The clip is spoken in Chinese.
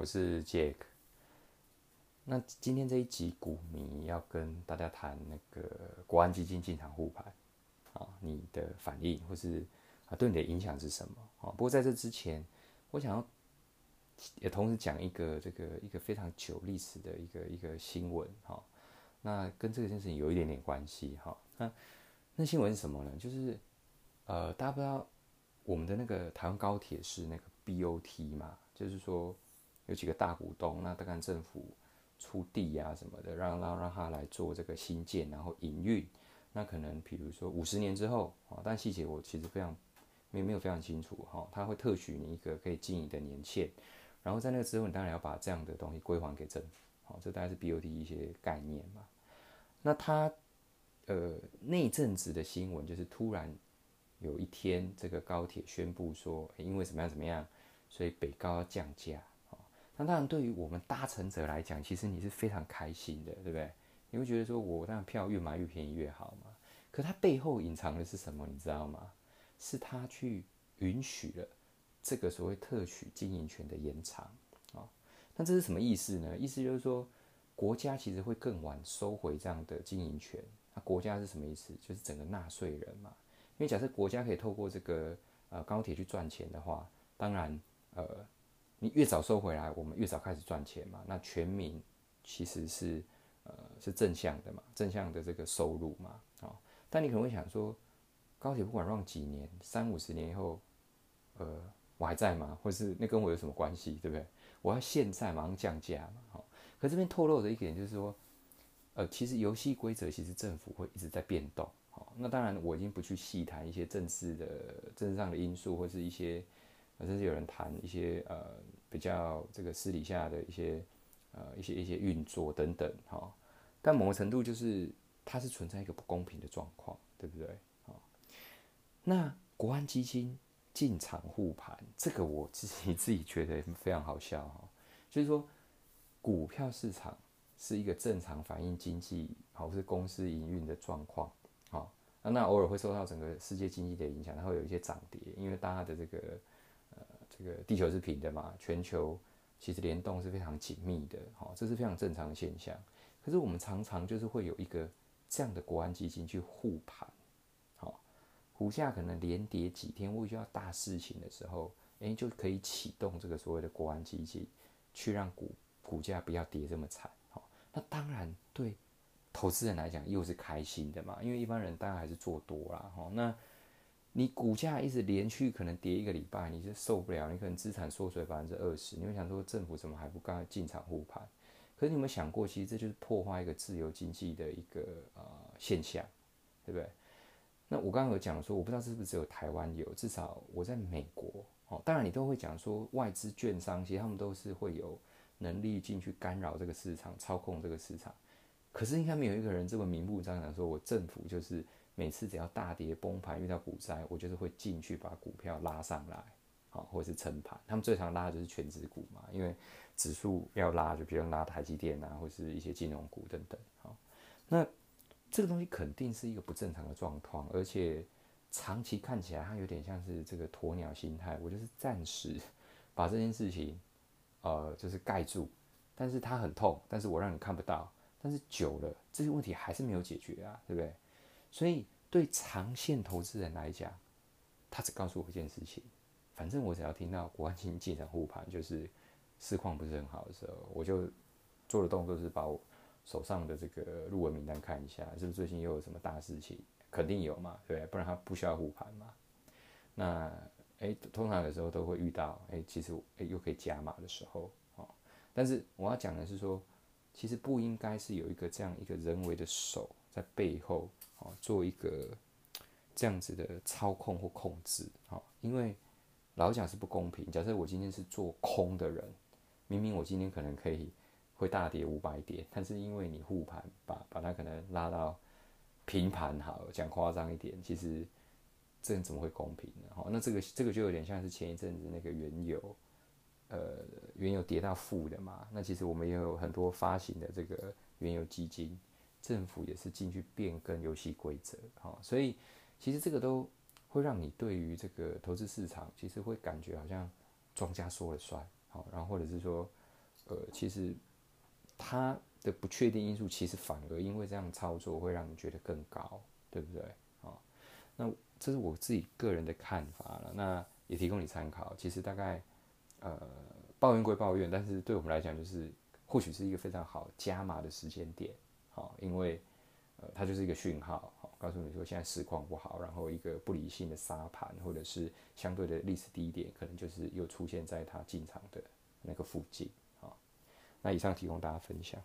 我是 Jack。那今天这一集股迷要跟大家谈那个国安基金进场护盘啊，你的反应或是啊对你的影响是什么啊？不过在这之前，我想要也同时讲一个这个一个非常久历史的一个一个新闻哈。那跟这个件事情有一点点关系哈。那那新闻是什么呢？就是呃，大家不知道我们的那个台湾高铁是那个 BOT 嘛？就是说有几个大股东，那大概政府出地呀什么的，让让让他来做这个新建，然后营运。那可能比如说五十年之后啊，但细节我其实非常没没有非常清楚哈。他会特许你一个可以经营的年限，然后在那个之后，你当然要把这样的东西归还给政府。好，这大概是 BOT 一些概念嘛。那他呃那阵子的新闻就是突然有一天，这个高铁宣布说，因为怎么样怎么样。所以北高要降价，那当然对于我们搭乘者来讲，其实你是非常开心的，对不对？你会觉得说，我当然票越买越便宜越好嘛。可它背后隐藏的是什么，你知道吗？是他去允许了这个所谓特许经营权的延长，啊，那这是什么意思呢？意思就是说，国家其实会更晚收回这样的经营权。那国家是什么意思？就是整个纳税人嘛。因为假设国家可以透过这个呃高铁去赚钱的话，当然。呃，你越早收回来，我们越早开始赚钱嘛。那全民其实是呃是正向的嘛，正向的这个收入嘛。啊，但你可能会想说，高铁不管让几年，三五十年以后，呃，我还在吗？或是那跟我有什么关系，对不对？我要现在马上降价嘛。好，可这边透露的一点就是说，呃，其实游戏规则其实政府会一直在变动。好，那当然我已经不去细谈一些政治的政治上的因素，或是一些。甚至有人谈一些呃比较这个私底下的一些呃一些一些运作等等哈，但某个程度就是它是存在一个不公平的状况，对不对？好，那国安基金进场护盘，这个我自己自己觉得非常好笑哈，就是说股票市场是一个正常反映经济或是公司营运的状况，好，那那偶尔会受到整个世界经济的影响，它会有一些涨跌，因为大家的这个。这个地球是平的嘛？全球其实联动是非常紧密的，好，这是非常正常的现象。可是我们常常就是会有一个这样的国安基金去护盘，好，股价可能连跌几天，或遇到大事情的时候，诶，就可以启动这个所谓的国安基金，去让股股价不要跌这么惨，好，那当然对投资人来讲又是开心的嘛，因为一般人当然还是做多啦，哈，那。你股价一直连续可能跌一个礼拜，你就受不了，你可能资产缩水百分之二十，你会想说政府怎么还不赶快进场护盘？可是你有没有想过，其实这就是破坏一个自由经济的一个呃现象，对不对？那我刚刚有讲说，我不知道是不是只有台湾有，至少我在美国哦，当然你都会讲说外资券商，其实他们都是会有能力进去干扰这个市场，操控这个市场。可是应该没有一个人这么明目张胆说，我政府就是。每次只要大跌崩盘遇到股灾，我就是会进去把股票拉上来，好，或者是撑盘。他们最常拉的就是全指股嘛，因为指数要拉，就比如拉台积电啊，或是一些金融股等等。好，那这个东西肯定是一个不正常的状况，而且长期看起来它有点像是这个鸵鸟心态。我就是暂时 把这件事情，呃，就是盖住，但是它很痛，但是我让你看不到。但是久了，这些问题还是没有解决啊，对不对？所以，对长线投资人来讲，他只告诉我一件事情：，反正我只要听到国安基金进场护盘，就是市况不是很好的时候，我就做的动作是把我手上的这个入文名单看一下，是不是最近又有什么大事情？肯定有嘛，对不对？不然他不需要护盘嘛。那，诶，通常有时候都会遇到，诶，其实诶又可以加码的时候，哦。但是我要讲的是说，其实不应该是有一个这样一个人为的手在背后。哦，做一个这样子的操控或控制，好，因为老讲是不公平。假设我今天是做空的人，明明我今天可能可以会大跌五百点，但是因为你护盘，把把它可能拉到平盘，好讲夸张一点，其实这怎么会公平呢？好，那这个这个就有点像是前一阵子那个原油，呃，原油跌到负的嘛，那其实我们也有很多发行的这个原油基金。政府也是进去变更游戏规则，好，所以其实这个都会让你对于这个投资市场，其实会感觉好像庄家说了算，好，然后或者是说，呃，其实它的不确定因素，其实反而因为这样操作会让你觉得更高，对不对？啊，那这是我自己个人的看法了，那也提供你参考。其实大概呃抱怨归抱怨，但是对我们来讲，就是或许是一个非常好加码的时间点，因为呃它就是一个讯号，好，告诉你说现在市况不好，然后一个不理性的沙盘，或者是相对的历史低点，可能就是又出现在它进场的那个附近，好，那以上提供大家分享。